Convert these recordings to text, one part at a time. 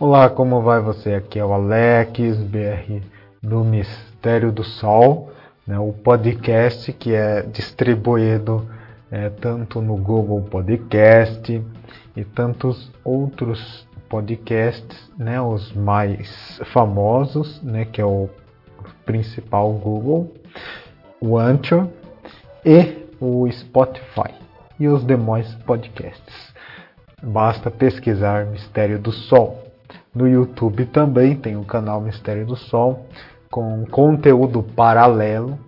Olá, como vai você? Aqui é o Alex BR do Mistério do Sol, né, o podcast que é distribuído é, tanto no Google Podcast e tantos outros podcasts, né, os mais famosos, né, que é o principal Google, o Anchor e o Spotify e os demais podcasts. Basta pesquisar Mistério do Sol. No YouTube também tem o canal Mistério do Sol com conteúdo paralelo.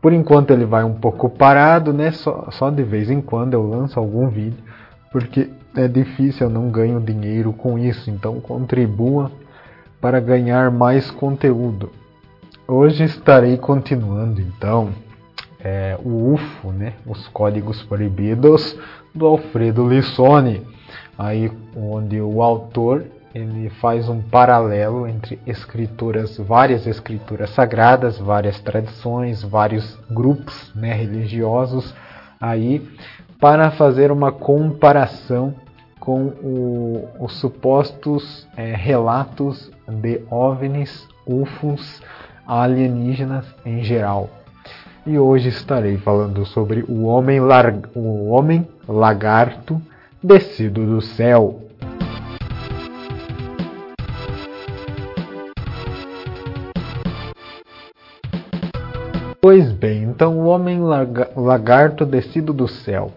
Por enquanto ele vai um pouco parado, né? Só, só de vez em quando eu lanço algum vídeo, porque é difícil, eu não ganho dinheiro com isso. Então contribua para ganhar mais conteúdo. Hoje estarei continuando então é, o UFO, né? Os Códigos Proibidos do Alfredo Lissone, aí onde o autor ele faz um paralelo entre escrituras, várias escrituras sagradas, várias tradições, vários grupos né, religiosos aí para fazer uma comparação com o, os supostos é, relatos de OVNIs, UFOs, alienígenas em geral. E hoje estarei falando sobre o homem, o homem lagarto descido do céu. Pois bem, então o homem lagarto descido do céu.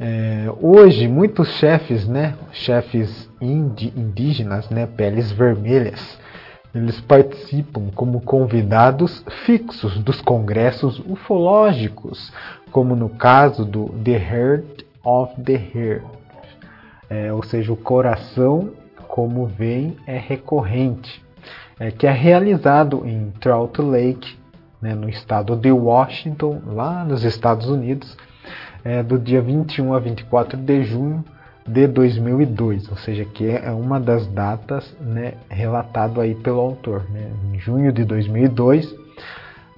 É, hoje, muitos chefes, né, chefes indígenas, né, peles vermelhas, eles participam como convidados fixos dos congressos ufológicos, como no caso do The Heart of the Heart, é, ou seja, o coração como vem é recorrente, é, que é realizado em Trout Lake, né, no estado de Washington, lá nos Estados Unidos, é, do dia 21 a 24 de junho de 2002, ou seja, que é uma das datas né, relatado aí pelo autor, né, em junho de 2002,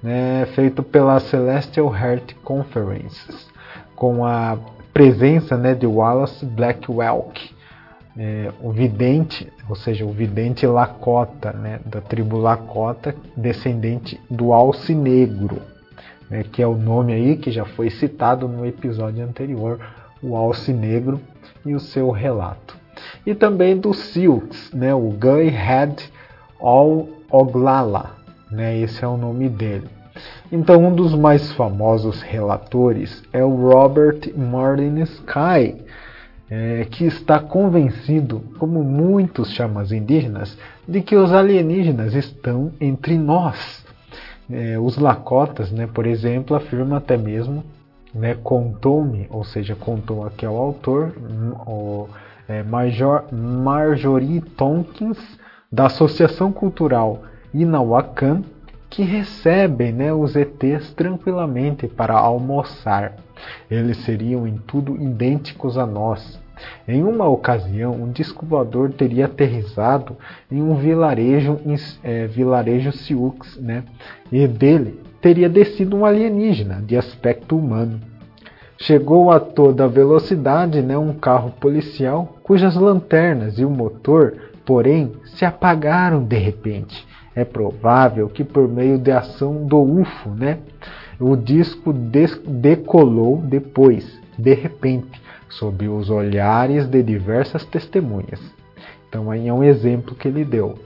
né, feito pela Celestial Heart Conferences, com a presença né, de Wallace Blackwell, é, o vidente, ou seja, o vidente Lakota, né, da tribo Lakota, descendente do Alce Negro, né, que é o nome aí que já foi citado no episódio anterior, o Alce Negro e o seu relato. E também do Silks, né, o Guy Head Oglala, né, esse é o nome dele. Então, um dos mais famosos relatores é o Robert Martin Sky, é, que está convencido, como muitos chamas indígenas, de que os alienígenas estão entre nós. É, os Lakotas, né, por exemplo, afirmam até mesmo, né, contou-me, ou seja, contou aqui ao autor, o é, Major, Marjorie Tompkins, da Associação Cultural Inawakan, que recebem né, os ETs tranquilamente para almoçar. Eles seriam em tudo idênticos a nós. Em uma ocasião, um disco voador teria aterrissado em um vilarejo, é, vilarejo Sioux, né? e dele teria descido um alienígena de aspecto humano. Chegou a toda velocidade né, um carro policial cujas lanternas e o motor, porém, se apagaram de repente. É provável que por meio de ação do UFO, né, o disco decolou depois, de repente, sob os olhares de diversas testemunhas. Então aí é um exemplo que ele deu.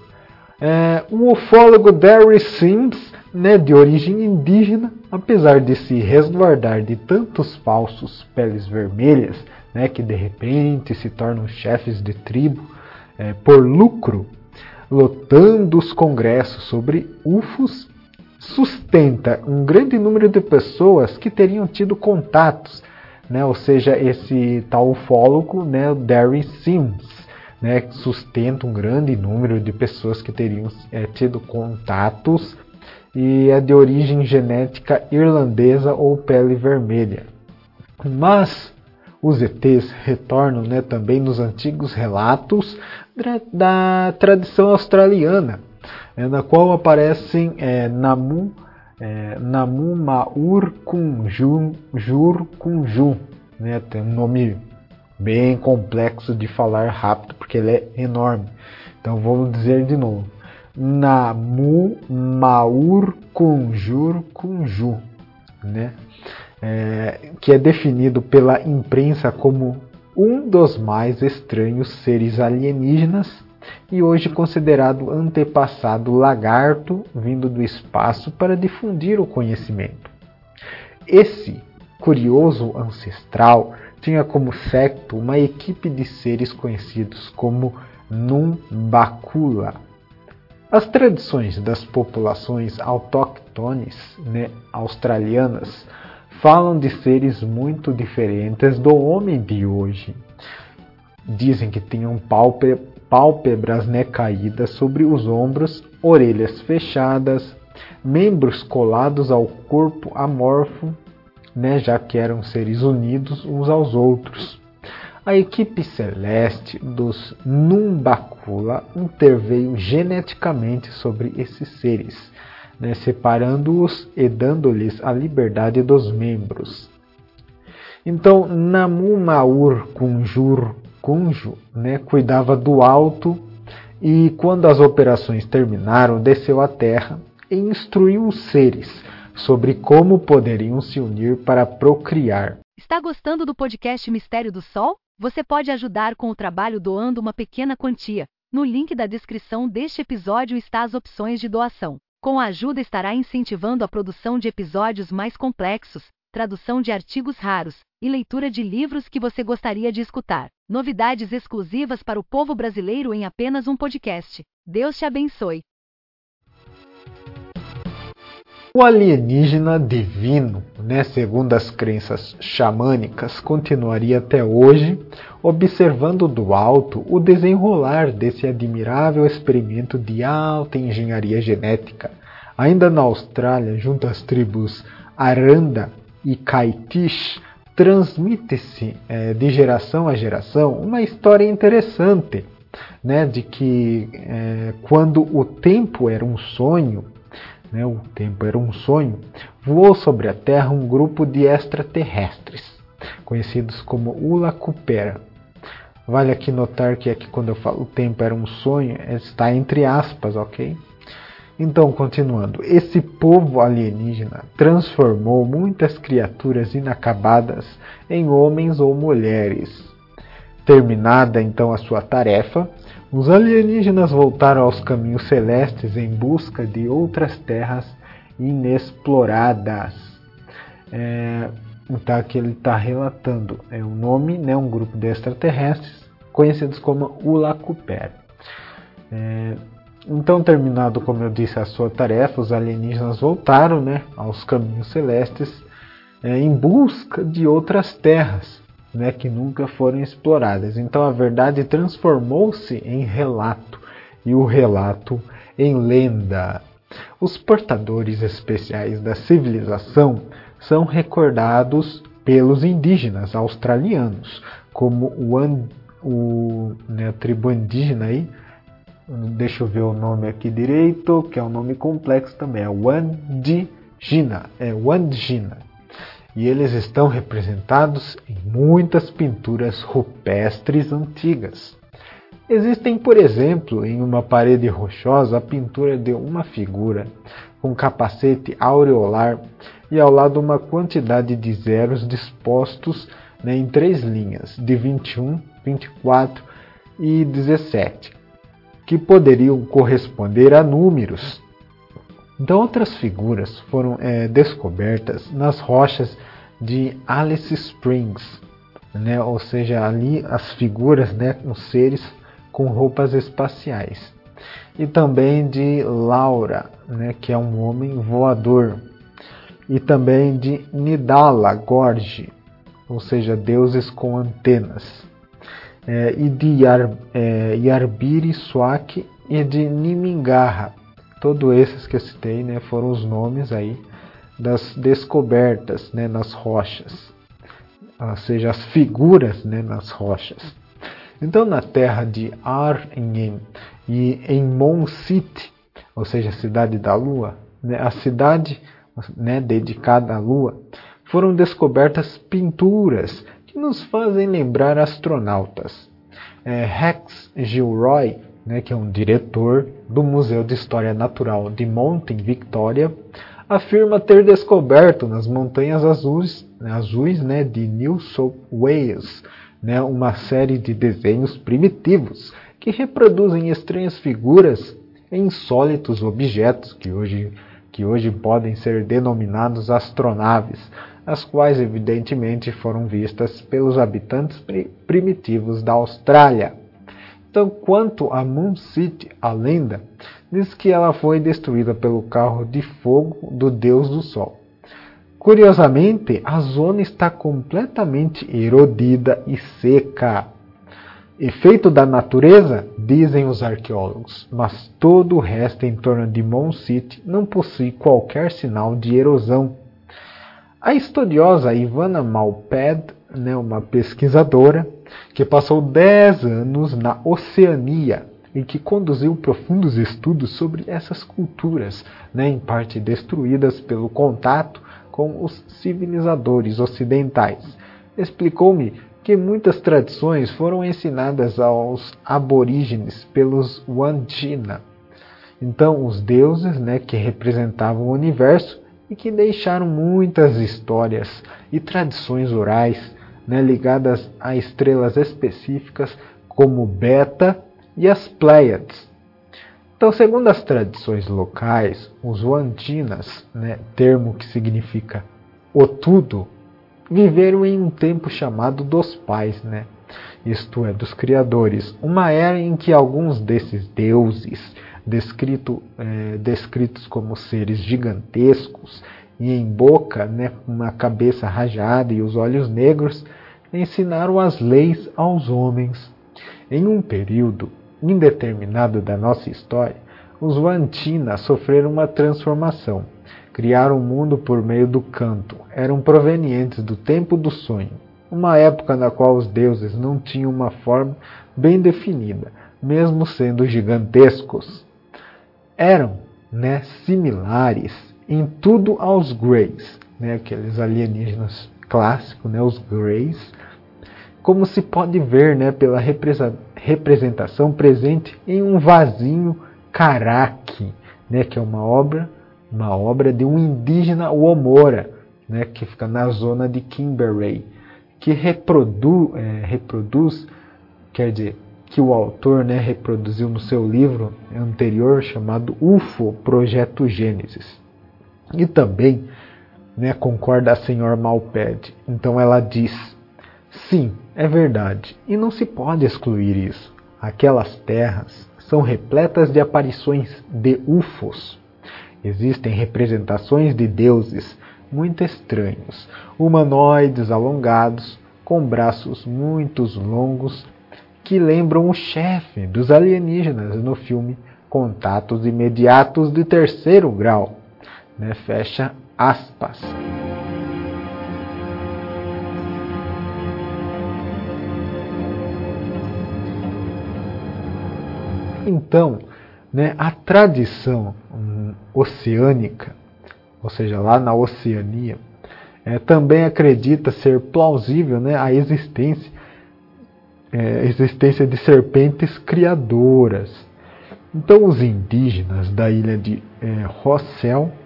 É, o ufólogo Derry Sims, né, de origem indígena, apesar de se resguardar de tantos falsos peles vermelhas, né, que de repente se tornam chefes de tribo é, por lucro, lotando os congressos sobre UFOs sustenta um grande número de pessoas que teriam tido contatos, né? ou seja, esse tal ufólogo, né, Darry Sims, né, sustenta um grande número de pessoas que teriam é, tido contatos e é de origem genética irlandesa ou pele vermelha. Mas os ETs retornam né, também nos antigos relatos da tradição australiana, é, na qual aparecem é, Namu, é, Namu Maur Kunjun, Jur. Né, tem um nome bem complexo de falar rápido, porque ele é enorme. Então vamos dizer de novo. Namu Maur Conjur Kunju, né? É, que é definido pela imprensa como um dos mais estranhos seres alienígenas e hoje considerado antepassado lagarto vindo do espaço para difundir o conhecimento. Esse curioso ancestral tinha como secto uma equipe de seres conhecidos como Numbakula. As tradições das populações autóctones né, australianas falam de seres muito diferentes do homem de hoje. Dizem que tinham pálpebras né, caídas sobre os ombros, orelhas fechadas, membros colados ao corpo amorfo, né, já que eram seres unidos uns aos outros. A equipe celeste dos Numbacula interveio geneticamente sobre esses seres, né, separando-os e dando-lhes a liberdade dos membros. Então, Namu Maur Kunjur Kunju né, cuidava do alto e, quando as operações terminaram, desceu à terra e instruiu os seres sobre como poderiam se unir para procriar. Está gostando do podcast Mistério do Sol? Você pode ajudar com o trabalho doando uma pequena quantia. No link da descrição deste episódio está as opções de doação. Com a ajuda estará incentivando a produção de episódios mais complexos, tradução de artigos raros e leitura de livros que você gostaria de escutar. Novidades exclusivas para o povo brasileiro em apenas um podcast. Deus te abençoe. O alienígena divino, né, segundo as crenças xamânicas, continuaria até hoje observando do alto o desenrolar desse admirável experimento de alta engenharia genética. Ainda na Austrália, junto às tribos Aranda e Kaitish, transmite-se é, de geração a geração uma história interessante, né, de que é, quando o tempo era um sonho, né, o tempo era um sonho, voou sobre a Terra um grupo de extraterrestres, conhecidos como Ulacupera. Vale aqui notar que aqui quando eu falo o tempo era um sonho, está entre aspas, ok? Então, continuando, esse povo alienígena transformou muitas criaturas inacabadas em homens ou mulheres. Terminada então a sua tarefa, os alienígenas voltaram aos caminhos celestes em busca de outras terras inexploradas. É, então aqui ele está relatando é um nome, né, um grupo de extraterrestres conhecidos como Ulacuper. É, então, terminado, como eu disse, a sua tarefa, os alienígenas voltaram né, aos caminhos celestes é, em busca de outras terras né, que nunca foram exploradas. Então a verdade transformou-se em relato e o relato em lenda. Os portadores especiais da civilização são recordados pelos indígenas australianos, como o, o né, a tribo indígena aí, deixa eu ver o nome aqui direito, que é um nome complexo também, é Wandjina, é Wandjina e eles estão representados em muitas pinturas rupestres antigas. Existem, por exemplo, em uma parede rochosa a pintura de uma figura com capacete aureolar e ao lado uma quantidade de zeros dispostos né, em três linhas, de 21, 24 e 17, que poderiam corresponder a números outras figuras foram é, descobertas nas rochas de Alice Springs, né? ou seja, ali as figuras, né, os seres com roupas espaciais. E também de Laura, né, que é um homem voador. E também de Nidala Gorge, ou seja, deuses com antenas. É, e de Yar, é, Yarbiri Swak e de Nimingarra, Todos esses que eu citei né, foram os nomes aí das descobertas né, nas rochas, ou seja, as figuras né, nas rochas. Então, na terra de Arnhem e em Mon City, ou seja, a cidade da Lua, né, a cidade né, dedicada à Lua, foram descobertas pinturas que nos fazem lembrar astronautas. É, Rex Gilroy né, que é um diretor do Museu de História Natural de Mountain Victoria, afirma ter descoberto nas Montanhas Azuis, azuis né, de New South Wales né, uma série de desenhos primitivos que reproduzem estranhas figuras e insólitos objetos que hoje, que hoje podem ser denominados astronaves, as quais evidentemente foram vistas pelos habitantes primitivos da Austrália. Então, quanto a Moon City, a lenda diz que ela foi destruída pelo carro de fogo do deus do sol. Curiosamente, a zona está completamente erodida e seca. Efeito da natureza, dizem os arqueólogos, mas todo o resto em torno de Moon City não possui qualquer sinal de erosão. A estudiosa Ivana Malpad, né, uma pesquisadora, que passou 10 anos na Oceania e que conduziu profundos estudos sobre essas culturas, né, em parte destruídas pelo contato com os civilizadores ocidentais. Explicou-me que muitas tradições foram ensinadas aos aborígenes pelos Wandjina. Então, os deuses né, que representavam o universo e que deixaram muitas histórias e tradições orais né, ligadas a estrelas específicas como Beta e as Pleiades. Então, segundo as tradições locais, os Wandinas, né, termo que significa o tudo, viveram em um tempo chamado dos pais, né? isto é, dos criadores, uma era em que alguns desses deuses, descrito, é, descritos como seres gigantescos e em boca, né, uma cabeça rajada e os olhos negros, ensinaram as leis aos homens. Em um período indeterminado da nossa história, os Wantina sofreram uma transformação. Criaram o mundo por meio do canto. Eram provenientes do tempo do sonho, uma época na qual os deuses não tinham uma forma bem definida, mesmo sendo gigantescos. Eram né, similares em tudo aos Greys, né, aqueles alienígenas clássicos, né, os Greys, como se pode ver né, pela representação presente em um vasinho caraque, né, que é uma obra, uma obra de um indígena Womora, né, que fica na zona de Kimberley, que reprodu, é, reproduz, quer dizer, que o autor né, reproduziu no seu livro anterior chamado UFO Projeto Gênesis. E também né, concorda a senhora Malped. Então ela diz: sim, é verdade, e não se pode excluir isso. Aquelas terras são repletas de aparições de UFOs. Existem representações de deuses muito estranhos, humanoides alongados, com braços muito longos, que lembram o chefe dos alienígenas no filme Contatos Imediatos de Terceiro Grau. Né? Fecha aspas. Então, né, a tradição hum, oceânica, ou seja, lá na Oceania, é, também acredita ser plausível né, a existência, é, existência de serpentes criadoras. Então, os indígenas da ilha de é, Rossel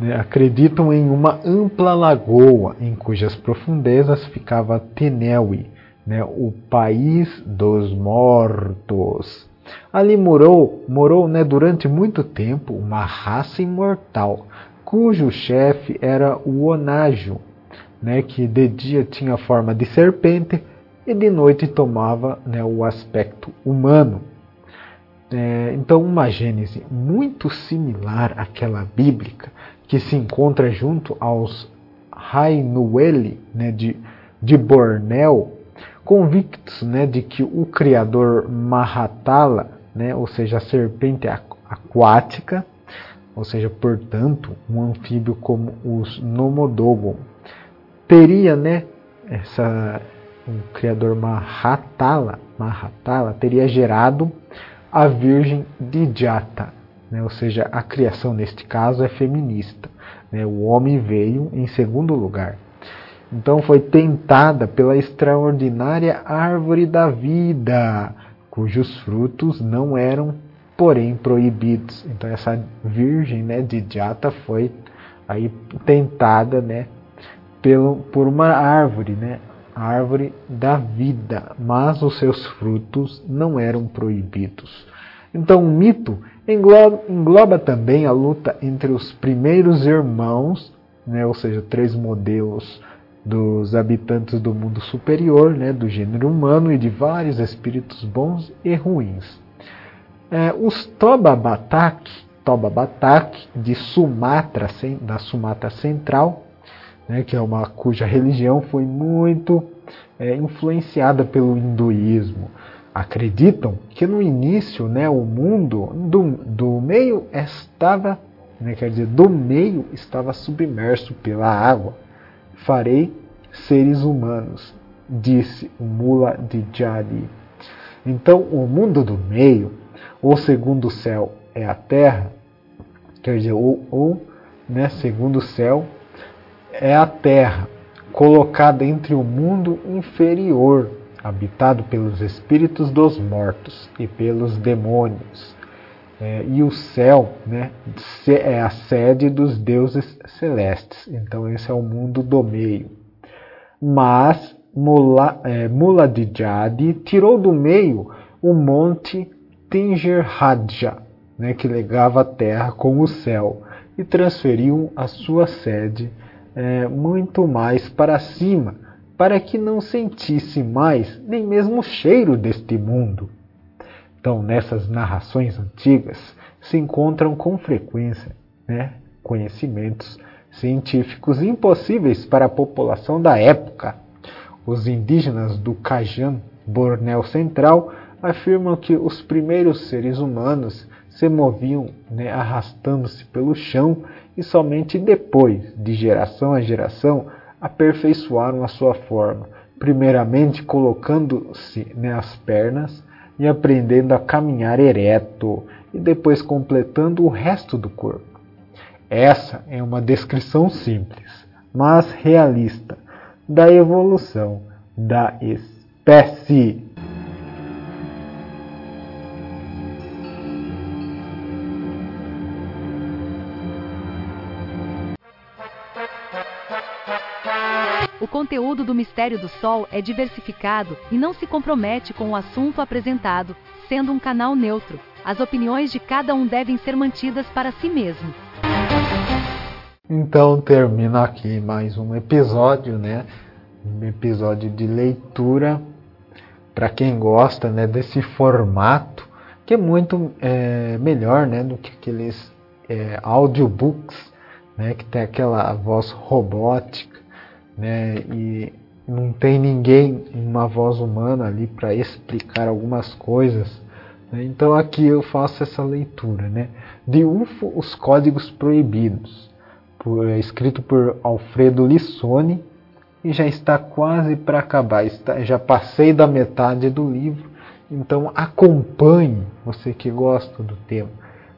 né, acreditam em uma ampla lagoa em cujas profundezas ficava Tenewi, né, o país dos mortos. Ali morou, morou né, durante muito tempo uma raça imortal, cujo chefe era o Onágio, né, que de dia tinha forma de serpente e de noite tomava né, o aspecto humano. É, então, uma gênese muito similar àquela bíblica, que se encontra junto aos Rainueli né, de, de Bornéu, convictos né, de que o criador Mahatala, né, ou seja, a serpente aquática, ou seja, portanto, um anfíbio como os Nomodogon, teria, né, essa, o criador Mahatala, Mahatala teria gerado a Virgem Dijata, né? ou seja, a criação neste caso é feminista. Né? O homem veio em segundo lugar. Então foi tentada pela extraordinária árvore da vida, cujos frutos não eram, porém, proibidos. Então essa virgem, né, de Jata foi aí tentada, né, pelo, por uma árvore, né, a árvore da vida, mas os seus frutos não eram proibidos. Então o mito engloba, engloba também a luta entre os primeiros irmãos, né, ou seja, três modelos dos habitantes do mundo superior, né, do gênero humano e de vários espíritos bons e ruins. É, os Toba Batak, de Sumatra, da Sumatra Central, né, que é uma cuja religião foi muito é, influenciada pelo hinduísmo. Acreditam que no início, né, o mundo do, do meio estava, né, quer dizer, do meio estava submerso pela água farei seres humanos, disse o Mula de Jari. Então, o mundo do meio, ou segundo céu, é a terra, quer dizer, ou, ou né, segundo céu, é a terra, colocada entre o mundo inferior, habitado pelos espíritos dos mortos e pelos demônios. É, e o céu né, é a sede dos deuses celestes. Então, esse é o mundo do meio. Mas Mula, é, tirou do meio o monte Tingerhadja, né, que legava a terra com o céu, e transferiu a sua sede é, muito mais para cima, para que não sentisse mais nem mesmo o cheiro deste mundo. Então, nessas narrações antigas se encontram com frequência né, conhecimentos científicos impossíveis para a população da época. Os indígenas do Kajan, Bornéu Central, afirmam que os primeiros seres humanos se moviam né, arrastando-se pelo chão e somente depois, de geração a geração, aperfeiçoaram a sua forma, primeiramente colocando-se né, as pernas e aprendendo a caminhar ereto e depois completando o resto do corpo. Essa é uma descrição simples, mas realista, da evolução da espécie. O conteúdo do Mistério do Sol é diversificado e não se compromete com o assunto apresentado, sendo um canal neutro. As opiniões de cada um devem ser mantidas para si mesmo. Então termina aqui mais um episódio, né? Um episódio de leitura para quem gosta, né, desse formato que é muito é, melhor, né, do que aqueles é, audiobooks, né, que tem aquela voz robótica né? E não tem ninguém, uma voz humana ali para explicar algumas coisas. Né? Então aqui eu faço essa leitura, né? De UFO, os códigos proibidos, por, é, escrito por Alfredo Lissone e já está quase para acabar. Está, já passei da metade do livro, então acompanhe você que gosta do tema.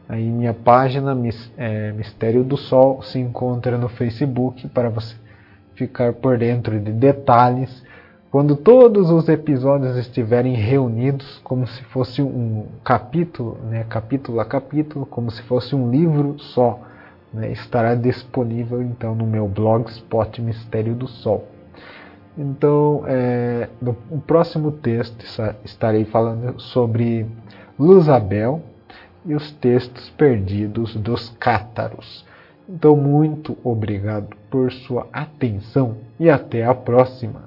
Aí minha página é, Mistério do Sol se encontra no Facebook para você ficar por dentro de detalhes quando todos os episódios estiverem reunidos como se fosse um capítulo, né, capítulo a capítulo, como se fosse um livro só, né, estará disponível então no meu blogspot Mistério do Sol. Então, é, no, no próximo texto estarei falando sobre Luzabel e os textos perdidos dos cátaros. Então, muito obrigado por sua atenção e até a próxima.